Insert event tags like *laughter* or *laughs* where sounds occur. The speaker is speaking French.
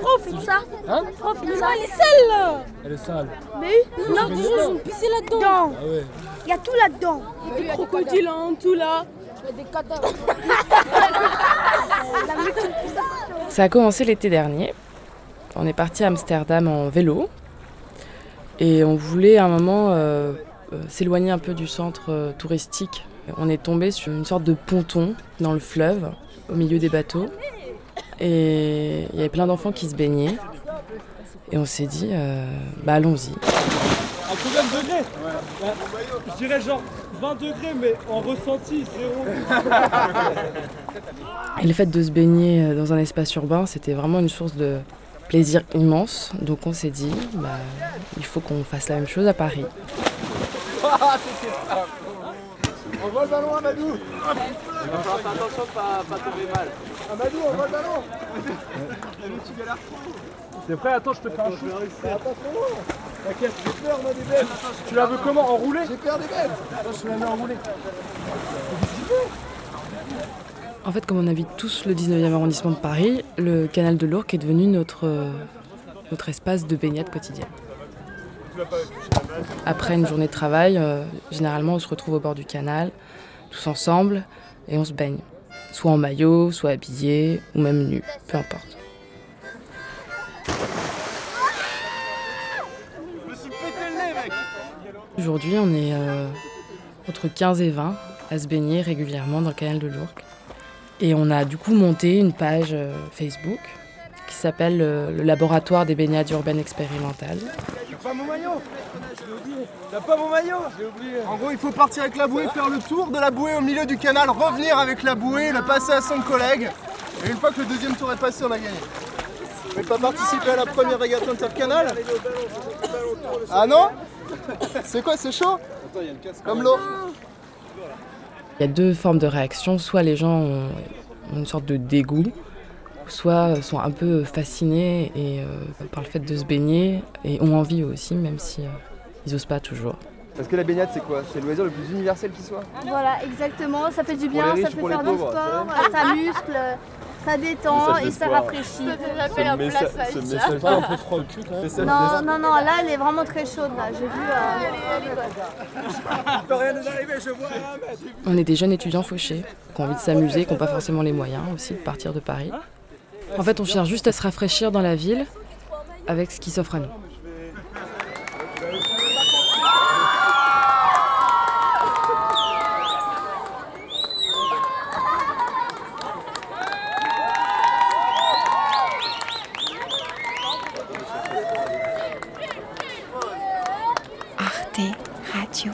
Profite ça. Hein? Profite ça. Elle est sale là. Elle est sale. Mais non, Mais je non. vais pisser là-dedans. Ah ouais. Il y a tout là-dedans. Des crocodiles en tout là. Ça a commencé l'été dernier. On est parti à Amsterdam en vélo. Et on voulait à un moment euh, euh, s'éloigner un peu du centre euh, touristique. On est tombé sur une sorte de ponton dans le fleuve, au milieu des bateaux. Et il y avait plein d'enfants qui se baignaient. Et on s'est dit, euh, bah allons-y. À combien de degrés Bah, Je dirais genre 20 degrés, mais en ressenti, zéro. *laughs* Et le fait de se baigner euh, dans un espace urbain, c'était vraiment une source de plaisir immense. Donc on s'est dit, bah, il faut qu'on fasse la même chose à Paris. *laughs* Envoie le ballon, Amadou attention de pas, pas tomber mal. Amadou, envoie le ballon T'es prêt Attends, je te fais un shoot. Loin T'inquiète. J'ai peur, moi, des bêtes Tu la veux comment? Enroulée J'ai peur des bêtes Attends, je la mets enroulée. En fait, comme on habite tous le 19e arrondissement de Paris, le canal de l'Ourcq est devenu notre, euh, notre espace de baignade quotidienne. Après une journée de travail, euh, généralement on se retrouve au bord du canal, tous ensemble, et on se baigne. Soit en maillot, soit habillé, ou même nu, peu importe. Aujourd'hui, on est euh, entre 15 et 20 à se baigner régulièrement dans le canal de l'Ourcq. Et on a du coup monté une page euh, Facebook qui s'appelle le Laboratoire des baignades urbaines expérimentales. T'as pas mon maillot T'as pas mon maillot J'ai oublié En gros, il faut partir avec la bouée, faire le tour de la bouée au milieu du canal, revenir avec la bouée, le passer à son collègue. Et une fois que le deuxième tour est passé, on a gagné. Vous voulez pas participer à la première régate intercanal Ah non C'est quoi, c'est chaud Comme l'eau Il y a deux formes de réactions. Soit les gens ont ont une sorte de dégoût, soit sont un peu fascinés et, euh, par le fait de se baigner et ont envie aussi, même si euh, ils n'osent pas toujours. Parce que la baignade, c'est quoi? C'est le loisir le plus universel qui soit? Voilà, exactement. Ça fait du bien, ça fait faire du sport, ça muscle, ça détend et ça rafraîchit. À ce message Pas un peu froid au cul quand même. Non, non, non, là elle est vraiment très chaude là. J'ai vu. euh, vois On est des jeunes étudiants fauchés qui ont envie de s'amuser, qui n'ont pas forcément les moyens aussi de partir de Paris. En fait, on cherche juste à se rafraîchir dans la ville avec ce qui s'offre à nous. Arte Radio.